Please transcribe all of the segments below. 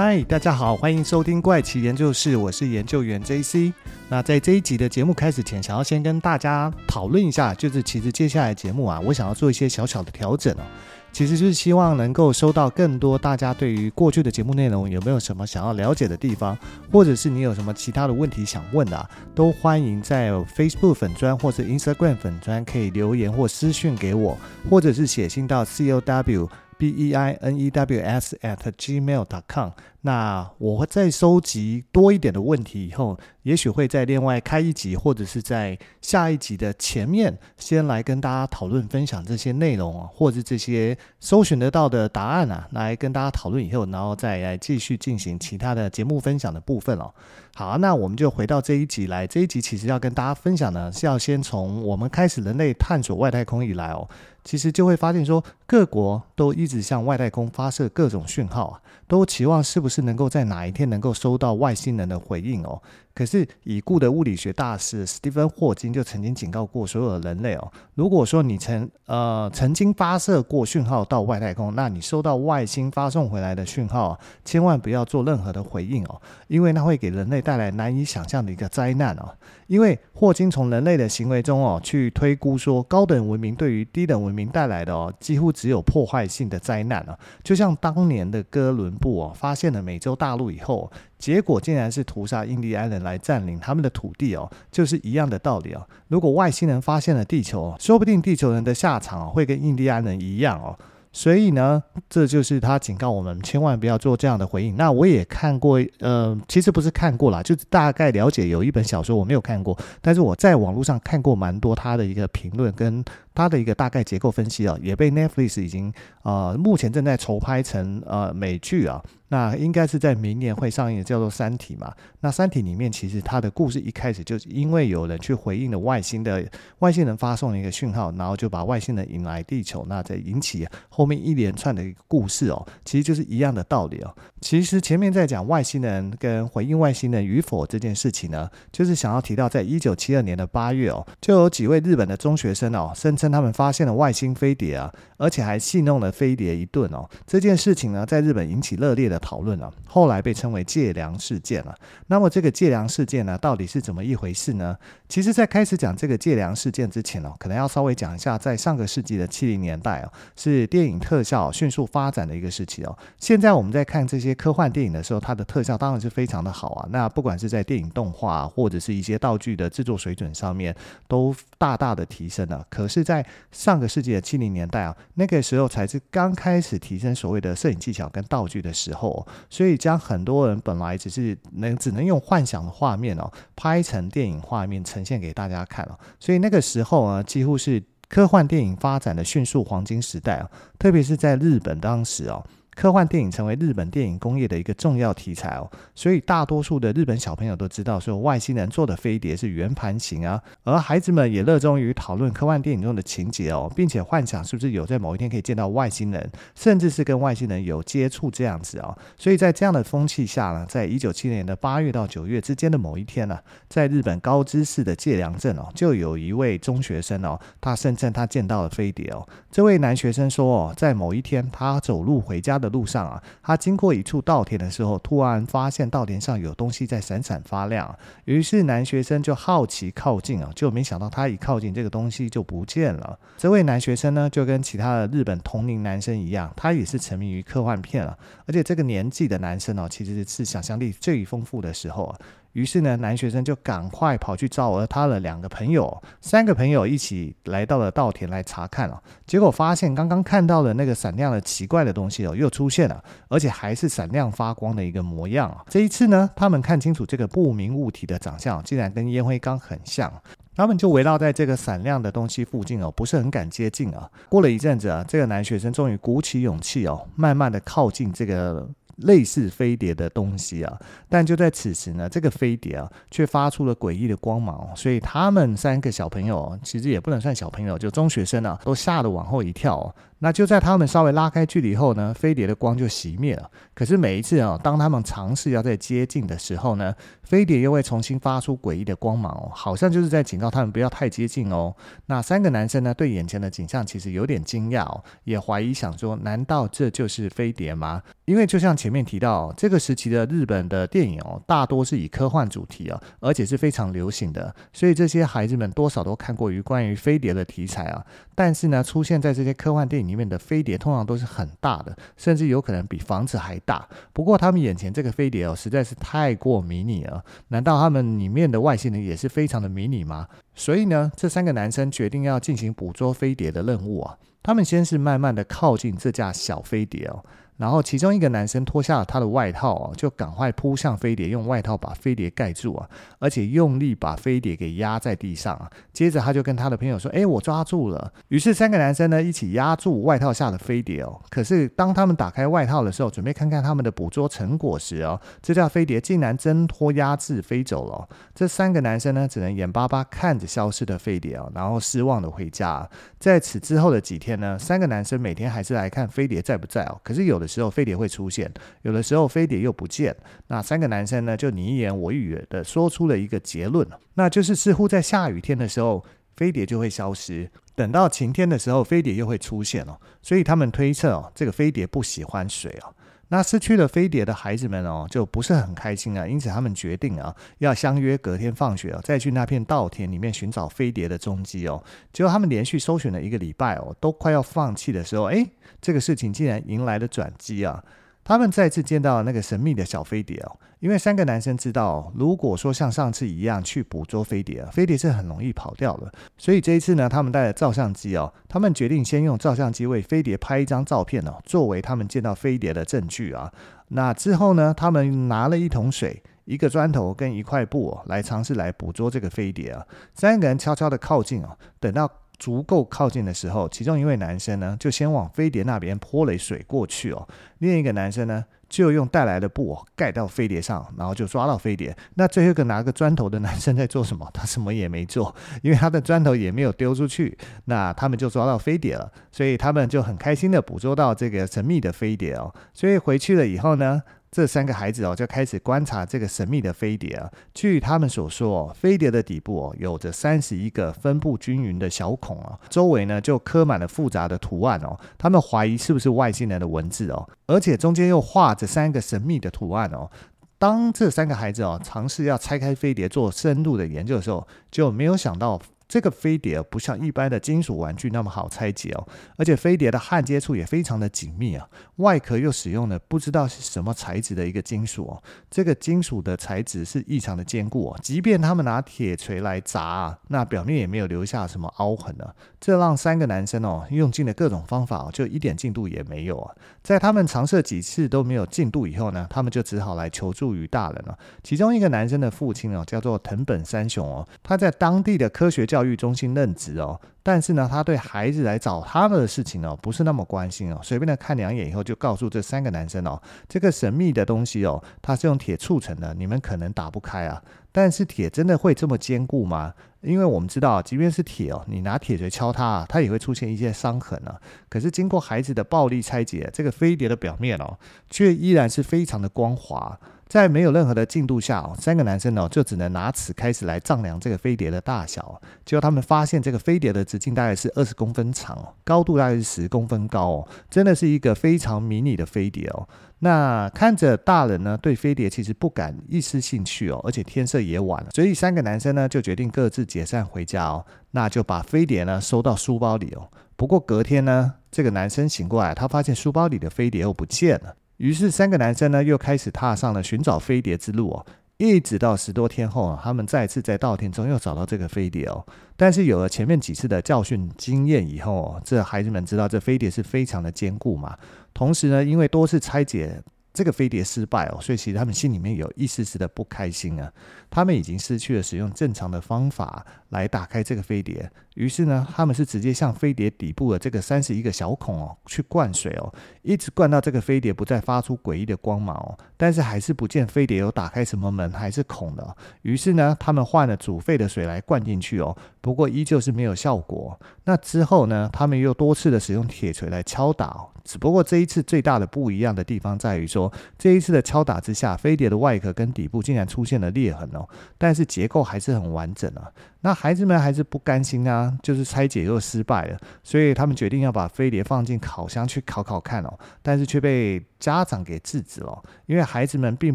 嗨，大家好，欢迎收听怪奇研究室，我是研究员 JC。那在这一集的节目开始前，想要先跟大家讨论一下，就是其实接下来节目啊，我想要做一些小小的调整哦。其实就是希望能够收到更多大家对于过去的节目内容有没有什么想要了解的地方，或者是你有什么其他的问题想问的，都欢迎在 Facebook 粉砖或者 Instagram 粉砖可以留言或私讯给我，或者是写信到 COW。B e i n e w s at gmail dot com。那我会再收集多一点的问题以后，也许会在另外开一集，或者是在下一集的前面先来跟大家讨论分享这些内容啊，或者这些搜寻得到的答案啊，来跟大家讨论以后，然后再来继续进行其他的节目分享的部分哦。好，那我们就回到这一集来。这一集其实要跟大家分享呢，是要先从我们开始人类探索外太空以来哦。其实就会发现说，各国都一直向外太空发射各种讯号啊，都期望是不是能够在哪一天能够收到外星人的回应哦。可是已故的物理学大师斯蒂芬霍金就曾经警告过所有的人类哦，如果说你曾呃曾经发射过讯号到外太空，那你收到外星发送回来的讯号，千万不要做任何的回应哦，因为那会给人类带来难以想象的一个灾难哦。因为霍金从人类的行为中哦，去推估说，高等文明对于低等文明带来的哦，几乎只有破坏性的灾难啊。就像当年的哥伦布哦，发现了美洲大陆以后，结果竟然是屠杀印第安人来占领他们的土地哦，就是一样的道理哦。如果外星人发现了地球，说不定地球人的下场会跟印第安人一样哦。所以呢，这就是他警告我们千万不要做这样的回应。那我也看过，呃，其实不是看过了，就大概了解有一本小说我没有看过，但是我在网络上看过蛮多他的一个评论跟他的一个大概结构分析啊，也被 Netflix 已经呃目前正在筹拍成呃美剧啊。那应该是在明年会上映，叫做《三体》嘛。那《三体》里面其实它的故事一开始就是因为有人去回应了外星的外星人发送了一个讯号，然后就把外星人引来地球，那再引起后面一连串的一个故事哦，其实就是一样的道理哦。其实前面在讲外星人跟回应外星人与否这件事情呢，就是想要提到，在一九七二年的八月哦，就有几位日本的中学生哦，声称他们发现了外星飞碟啊，而且还戏弄了飞碟一顿哦。这件事情呢，在日本引起热烈的讨论了，后来被称为借粮事件了。那么这个借粮事件呢，到底是怎么一回事呢？其实，在开始讲这个借粮事件之前哦，可能要稍微讲一下，在上个世纪的七零年代哦，是电影特效迅速发展的一个时期哦。现在我们在看这些科幻电影的时候，它的特效当然是非常的好啊。那不管是在电影动画或者是一些道具的制作水准上面，都大大的提升了。可是，在上个世纪的七零年代啊，那个时候才是刚开始提升所谓的摄影技巧跟道具的时候，所以将很多人本来只是能只能用幻想的画面哦，拍成电影画面呈现给大家看了。所以那个时候啊，几乎是科幻电影发展的迅速黄金时代啊，特别是在日本当时哦。科幻电影成为日本电影工业的一个重要题材哦，所以大多数的日本小朋友都知道说外星人做的飞碟是圆盘形啊，而孩子们也热衷于讨论科幻电影中的情节哦，并且幻想是不是有在某一天可以见到外星人，甚至是跟外星人有接触这样子哦。所以在这样的风气下呢，在一九七零年的八月到九月之间的某一天呢，在日本高知市的借良镇哦，就有一位中学生哦，他声称他见到了飞碟哦。这位男学生说哦，在某一天他走路回家的。路上啊，他经过一处稻田的时候，突然发现稻田上有东西在闪闪发亮。于是男学生就好奇靠近啊，就没想到他一靠近，这个东西就不见了。这位男学生呢，就跟其他的日本同龄男生一样，他也是沉迷于科幻片啊。而且这个年纪的男生哦，其实是想象力最丰富的时候啊。于是呢，男学生就赶快跑去找了他的两个朋友，三个朋友一起来到了稻田来查看哦。结果发现刚刚看到的那个闪亮的奇怪的东西哦，又出现了，而且还是闪亮发光的一个模样啊。这一次呢，他们看清楚这个不明物体的长相，竟然跟烟灰缸很像。他们就围绕在这个闪亮的东西附近哦，不是很敢接近啊。过了一阵子啊，这个男学生终于鼓起勇气哦，慢慢的靠近这个。类似飞碟的东西啊，但就在此时呢，这个飞碟啊，却发出了诡异的光芒，所以他们三个小朋友其实也不能算小朋友，就中学生啊，都吓得往后一跳。那就在他们稍微拉开距离后呢，飞碟的光就熄灭了。可是每一次啊，当他们尝试要再接近的时候呢，飞碟又会重新发出诡异的光芒哦，好像就是在警告他们不要太接近哦。那三个男生呢，对眼前的景象其实有点惊讶哦，也怀疑想说，难道这就是飞碟吗？因为就像前面提到，这个时期的日本的电影哦，大多是以科幻主题啊，而且是非常流行的，所以这些孩子们多少都看过于关于飞碟的题材啊。但是呢，出现在这些科幻电影里面的飞碟，通常都是很大的，甚至有可能比房子还大。不过他们眼前这个飞碟哦，实在是太过迷你了。难道他们里面的外星人也是非常的迷你吗？所以呢，这三个男生决定要进行捕捉飞碟的任务啊。他们先是慢慢的靠近这架小飞碟哦。然后，其中一个男生脱下了他的外套哦，就赶快扑向飞碟，用外套把飞碟盖住啊，而且用力把飞碟给压在地上啊。接着，他就跟他的朋友说：“哎，我抓住了。”于是，三个男生呢一起压住外套下的飞碟哦。可是，当他们打开外套的时候，准备看看他们的捕捉成果时哦，这架飞碟竟然挣脱压制飞走了。这三个男生呢，只能眼巴巴看着消失的飞碟哦，然后失望的回家。在此之后的几天呢，三个男生每天还是来看飞碟在不在哦。可是有的时候飞碟会出现，有的时候飞碟又不见。那三个男生呢，就你一言我一语的说出了一个结论，那就是似乎在下雨天的时候，飞碟就会消失；等到晴天的时候，飞碟又会出现哦。所以他们推测哦，这个飞碟不喜欢水哦。那失去了飞碟的孩子们哦，就不是很开心啊。因此，他们决定啊，要相约隔天放学哦，再去那片稻田里面寻找飞碟的踪迹哦。结果，他们连续搜寻了一个礼拜哦，都快要放弃的时候，哎，这个事情竟然迎来了转机啊！他们再次见到那个神秘的小飞碟哦，因为三个男生知道，如果说像上次一样去捕捉飞碟，飞碟是很容易跑掉的。所以这一次呢，他们带了照相机哦，他们决定先用照相机为飞碟拍一张照片哦，作为他们见到飞碟的证据啊。那之后呢，他们拿了一桶水、一个砖头跟一块布哦，来尝试来捕捉这个飞碟啊。三个人悄悄的靠近哦，等到。足够靠近的时候，其中一位男生呢，就先往飞碟那边泼了水过去哦。另一个男生呢，就用带来的布哦盖到飞碟上，然后就抓到飞碟。那最后一个拿个砖头的男生在做什么？他什么也没做，因为他的砖头也没有丢出去。那他们就抓到飞碟了，所以他们就很开心的捕捉到这个神秘的飞碟哦。所以回去了以后呢，这三个孩子哦，就开始观察这个神秘的飞碟啊。据他们所说，飞碟的底部哦，有着三十一个分布均匀的小孔啊，周围呢就刻满了复杂的图案哦。他们怀疑是不是外星人的文字哦，而且中间又画着三个神秘的图案哦。当这三个孩子哦，尝试要拆开飞碟做深入的研究的时候，就没有想到。这个飞碟不像一般的金属玩具那么好拆解哦，而且飞碟的焊接处也非常的紧密啊，外壳又使用了不知道是什么材质的一个金属哦，这个金属的材质是异常的坚固哦，即便他们拿铁锤来砸啊，那表面也没有留下什么凹痕呢，这让三个男生哦用尽了各种方法，就一点进度也没有啊。在他们尝试几次都没有进度以后呢，他们就只好来求助于大人了。其中一个男生的父亲哦叫做藤本三雄哦，他在当地的科学教。教育中心任职哦，但是呢，他对孩子来找他们的事情哦，不是那么关心哦。随便的看两眼以后，就告诉这三个男生哦，这个神秘的东西哦，它是用铁促成的，你们可能打不开啊。但是铁真的会这么坚固吗？因为我们知道，即便是铁哦，你拿铁锤敲它，它也会出现一些伤痕啊。可是经过孩子的暴力拆解，这个飞碟的表面哦，却依然是非常的光滑。在没有任何的进度下哦，三个男生哦就只能拿尺开始来丈量这个飞碟的大小。结果他们发现这个飞碟的直径大概是二十公分长，高度大概是十公分高哦，真的是一个非常迷你的飞碟哦。那看着大人呢对飞碟其实不感一丝兴趣哦，而且天色也晚了，所以三个男生呢就决定各自解散回家哦。那就把飞碟呢收到书包里哦。不过隔天呢，这个男生醒过来，他发现书包里的飞碟又不见了。于是三个男生呢，又开始踏上了寻找飞碟之路哦。一直到十多天后啊，他们再次在稻田中又找到这个飞碟哦。但是有了前面几次的教训经验以后，这孩子们知道这飞碟是非常的坚固嘛。同时呢，因为多次拆解这个飞碟失败哦，所以其实他们心里面有一丝丝的不开心啊。他们已经失去了使用正常的方法来打开这个飞碟，于是呢，他们是直接向飞碟底部的这个三十一个小孔哦去灌水哦，一直灌到这个飞碟不再发出诡异的光芒哦，但是还是不见飞碟有打开什么门还是孔的。于是呢，他们换了煮沸的水来灌进去哦，不过依旧是没有效果。那之后呢，他们又多次的使用铁锤来敲打。只不过这一次最大的不一样的地方在于说，这一次的敲打之下，飞碟的外壳跟底部竟然出现了裂痕哦，但是结构还是很完整啊。那孩子们还是不甘心啊，就是拆解又失败了，所以他们决定要把飞碟放进烤箱去烤烤看哦，但是却被家长给制止了，因为孩子们并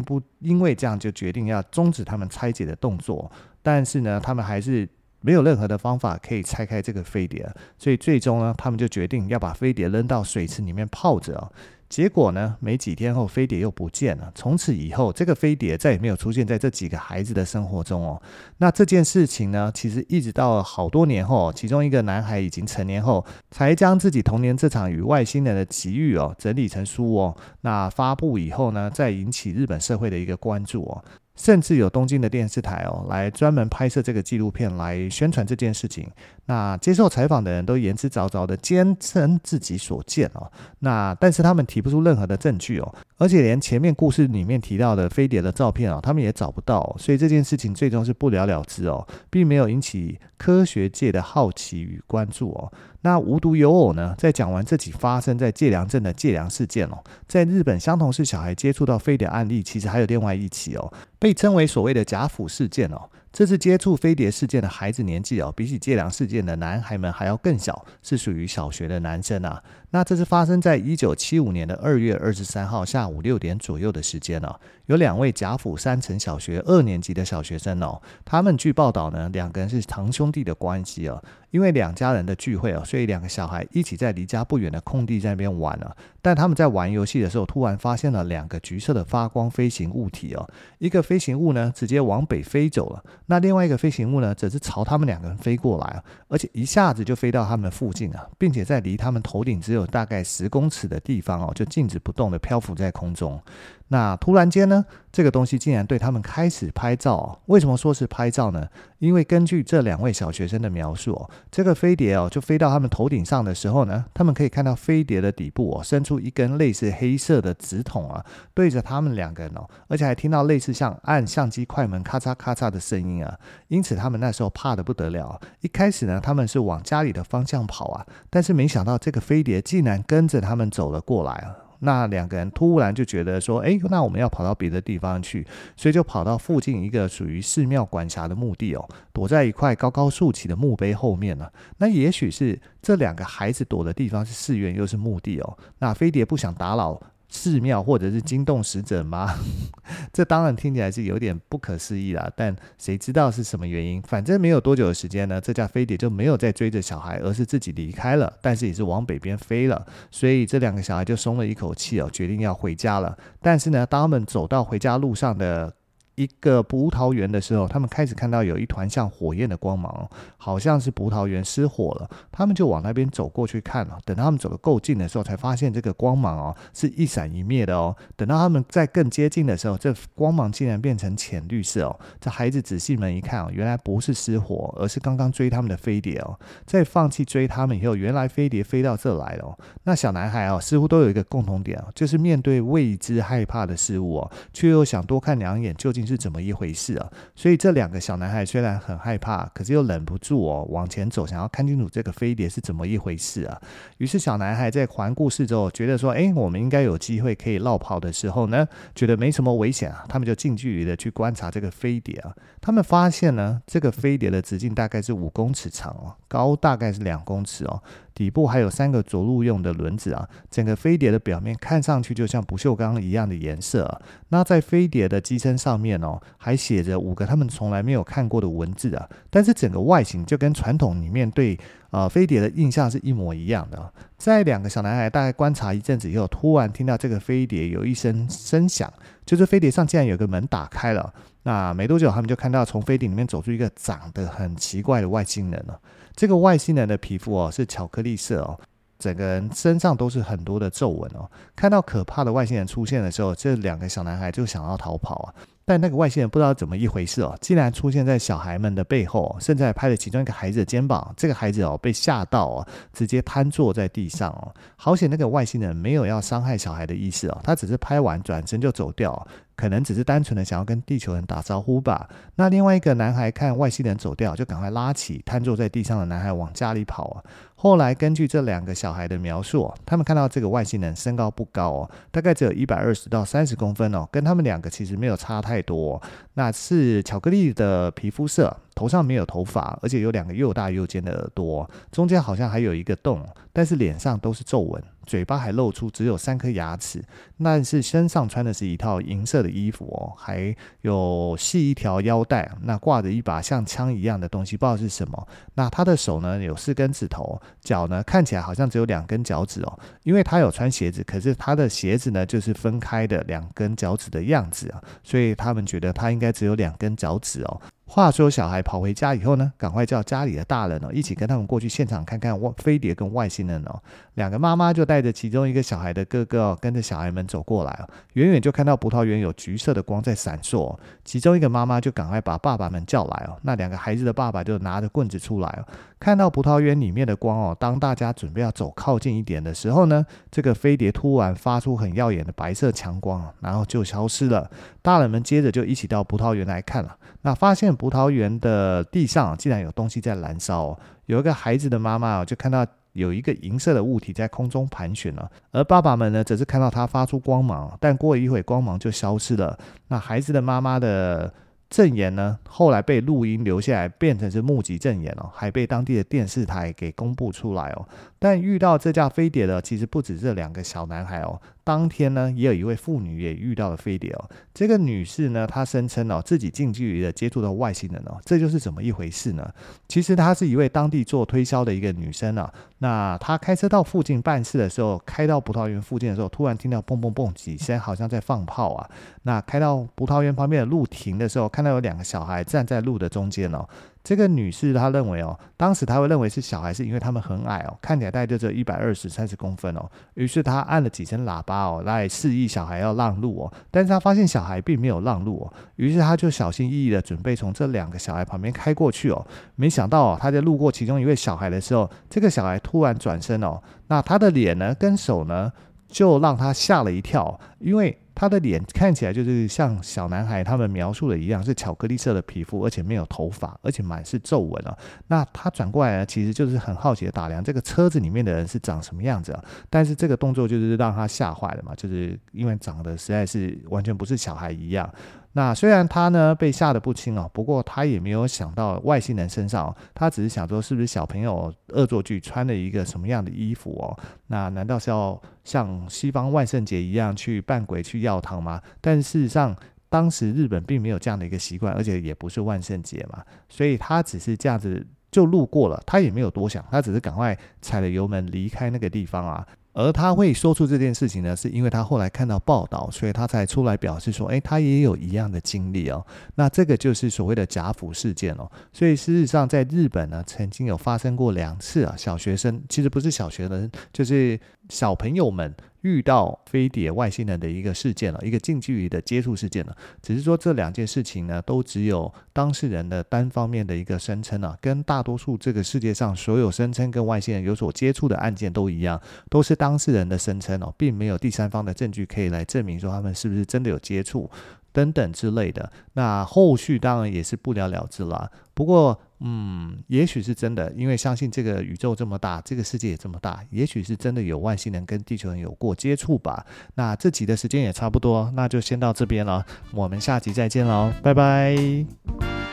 不因为这样就决定要终止他们拆解的动作，但是呢，他们还是。没有任何的方法可以拆开这个飞碟，所以最终呢，他们就决定要把飞碟扔到水池里面泡着哦。结果呢，没几天后，飞碟又不见了。从此以后，这个飞碟再也没有出现在这几个孩子的生活中哦。那这件事情呢，其实一直到好多年后，其中一个男孩已经成年后，才将自己童年这场与外星人的奇遇哦整理成书哦。那发布以后呢，再引起日本社会的一个关注哦。甚至有东京的电视台哦，来专门拍摄这个纪录片来宣传这件事情。那接受采访的人都言之凿凿的坚称自己所见哦。那但是他们提不出任何的证据哦，而且连前面故事里面提到的飞碟的照片哦，他们也找不到。所以这件事情最终是不了了之哦，并没有引起科学界的好奇与关注哦。那无独有偶呢，在讲完这起发生在界良镇的界良事件哦，在日本相同是小孩接触到飞碟案例，其实还有另外一起哦，被称为所谓的甲府事件哦。这次接触飞碟事件的孩子年纪哦，比起界良事件的男孩们还要更小，是属于小学的男生啊。那这是发生在一九七五年的二月二十三号下午六点左右的时间哦。有两位甲府山城小学二年级的小学生哦，他们据报道呢，两个人是堂兄弟的关系哦。因为两家人的聚会哦，所以两个小孩一起在离家不远的空地在那边玩了。但他们在玩游戏的时候，突然发现了两个橘色的发光飞行物体哦。一个飞行物呢，直接往北飞走了；那另外一个飞行物呢，则是朝他们两个人飞过来，而且一下子就飞到他们附近啊，并且在离他们头顶只有大概十公尺的地方哦，就静止不动的漂浮在空中。那突然间呢，这个东西竟然对他们开始拍照。为什么说是拍照呢？因为根据这两位小学生的描述哦，这个飞碟哦就飞到他们头顶上的时候呢，他们可以看到飞碟的底部哦伸出一根类似黑色的直筒啊，对着他们两个人哦，而且还听到类似像按相机快门咔嚓咔嚓的声音啊。因此他们那时候怕得不得了。一开始呢，他们是往家里的方向跑啊，但是没想到这个飞碟竟然跟着他们走了过来啊。那两个人突然就觉得说，哎，那我们要跑到别的地方去，所以就跑到附近一个属于寺庙管辖的墓地哦，躲在一块高高竖起的墓碑后面了。那也许是这两个孩子躲的地方是寺院，又是墓地哦。那飞碟不想打扰。寺庙或者是惊动使者吗？这当然听起来是有点不可思议啦，但谁知道是什么原因？反正没有多久的时间呢，这架飞碟就没有再追着小孩，而是自己离开了，但是也是往北边飞了。所以这两个小孩就松了一口气哦，决定要回家了。但是呢，当他们走到回家路上的。一个葡萄园的时候，他们开始看到有一团像火焰的光芒，好像是葡萄园失火了。他们就往那边走过去看了。等他们走得够近的时候，才发现这个光芒哦是一闪一灭的哦。等到他们再更接近的时候，这光芒竟然变成浅绿色哦。这孩子仔细们一看哦，原来不是失火，而是刚刚追他们的飞碟哦。在放弃追他们以后，原来飞碟飞到这来了哦。那小男孩哦，似乎都有一个共同点哦，就是面对未知害怕的事物哦，却又想多看两眼究竟。是怎么一回事啊？所以这两个小男孩虽然很害怕，可是又忍不住哦往前走，想要看清楚这个飞碟是怎么一回事啊。于是小男孩在环顾四周，觉得说：“哎，我们应该有机会可以落跑的时候呢，觉得没什么危险啊。”他们就近距离的去观察这个飞碟啊。他们发现呢，这个飞碟的直径大概是五公尺长哦，高大概是两公尺哦。底部还有三个着陆用的轮子啊，整个飞碟的表面看上去就像不锈钢一样的颜色。那在飞碟的机身上面哦，还写着五个他们从来没有看过的文字啊。但是整个外形就跟传统里面对呃飞碟的印象是一模一样的。在两个小男孩大概观察一阵子以后，突然听到这个飞碟有一声声响，就是飞碟上竟然有个门打开了。那没多久，他们就看到从飞碟里面走出一个长得很奇怪的外星人了。这个外星人的皮肤哦是巧克力色哦，整个人身上都是很多的皱纹哦。看到可怕的外星人出现的时候，这两个小男孩就想要逃跑啊。但那个外星人不知道怎么一回事哦，竟然出现在小孩们的背后，甚至还拍了其中一个孩子的肩膀。这个孩子哦被吓到哦，直接瘫坐在地上哦。好险那个外星人没有要伤害小孩的意思哦，他只是拍完转身就走掉。可能只是单纯的想要跟地球人打招呼吧。那另外一个男孩看外星人走掉，就赶快拉起瘫坐在地上的男孩往家里跑啊。后来根据这两个小孩的描述，他们看到这个外星人身高不高哦，大概只有一百二十到三十公分哦，跟他们两个其实没有差太太多。那是巧克力的皮肤色。头上没有头发，而且有两个又大又尖的耳朵，中间好像还有一个洞，但是脸上都是皱纹，嘴巴还露出只有三颗牙齿。但是身上穿的是一套银色的衣服哦，还有系一条腰带，那挂着一把像枪一样的东西，不知道是什么。那他的手呢有四根指头，脚呢看起来好像只有两根脚趾哦，因为他有穿鞋子，可是他的鞋子呢就是分开的两根脚趾的样子啊，所以他们觉得他应该只有两根脚趾哦。话说，小孩跑回家以后呢，赶快叫家里的大人哦，一起跟他们过去现场看看外飞碟跟外星人哦。两个妈妈就带着其中一个小孩的哥哥哦，跟着小孩们走过来哦。远远就看到葡萄园有橘色的光在闪烁。其中一个妈妈就赶快把爸爸们叫来哦。那两个孩子的爸爸就拿着棍子出来哦。看到葡萄园里面的光哦，当大家准备要走靠近一点的时候呢，这个飞碟突然发出很耀眼的白色强光，然后就消失了。大人们接着就一起到葡萄园来看了。那发现葡萄园的地上竟然有东西在燃烧哦，有一个孩子的妈妈就看到有一个银色的物体在空中盘旋了，而爸爸们呢则是看到它发出光芒，但过一会光芒就消失了。那孩子的妈妈的证言呢，后来被录音留下来，变成是目击证言哦，还被当地的电视台给公布出来哦。但遇到这架飞碟的，其实不止这两个小男孩哦。当天呢，也有一位妇女也遇到了飞碟哦。这个女士呢，她声称哦，自己近距离的接触到外星人哦，这就是怎么一回事呢？其实她是一位当地做推销的一个女生啊。那她开车到附近办事的时候，开到葡萄园附近的时候，突然听到嘣嘣嘣几声，好像在放炮啊。那开到葡萄园旁边的路停的时候，看到有两个小孩站在路的中间哦。这个女士她认为哦，当时她会认为是小孩，是因为他们很矮哦，看起来大概就只有一百二十三十公分哦。于是她按了几声喇叭哦，来示意小孩要让路哦。但是她发现小孩并没有让路哦，于是她就小心翼翼的准备从这两个小孩旁边开过去哦。没想到哦，她在路过其中一位小孩的时候，这个小孩突然转身哦，那他的脸呢跟手呢，就让他吓了一跳，因为。他的脸看起来就是像小男孩他们描述的一样，是巧克力色的皮肤，而且没有头发，而且满是皱纹啊。那他转过来呢，其实就是很好奇的打量这个车子里面的人是长什么样子啊。但是这个动作就是让他吓坏了嘛，就是因为长得实在是完全不是小孩一样。那虽然他呢被吓得不轻哦，不过他也没有想到外星人身上，他只是想说是不是小朋友恶作剧穿了一个什么样的衣服哦？那难道是要像西方万圣节一样去扮鬼去要糖吗？但事实上，当时日本并没有这样的一个习惯，而且也不是万圣节嘛，所以他只是这样子就路过了，他也没有多想，他只是赶快踩了油门离开那个地方啊。而他会说出这件事情呢，是因为他后来看到报道，所以他才出来表示说，诶，他也有一样的经历哦。那这个就是所谓的贾府事件哦。所以事实上，在日本呢，曾经有发生过两次啊，小学生其实不是小学生，就是小朋友们。遇到飞碟外星人的一个事件了，一个近距离的接触事件了。只是说这两件事情呢，都只有当事人的单方面的一个声称啊，跟大多数这个世界上所有声称跟外星人有所接触的案件都一样，都是当事人的声称哦，并没有第三方的证据可以来证明说他们是不是真的有接触。等等之类的，那后续当然也是不了了之了。不过，嗯，也许是真的，因为相信这个宇宙这么大，这个世界也这么大，也许是真的有外星人跟地球人有过接触吧。那这集的时间也差不多，那就先到这边了，我们下集再见喽，拜拜。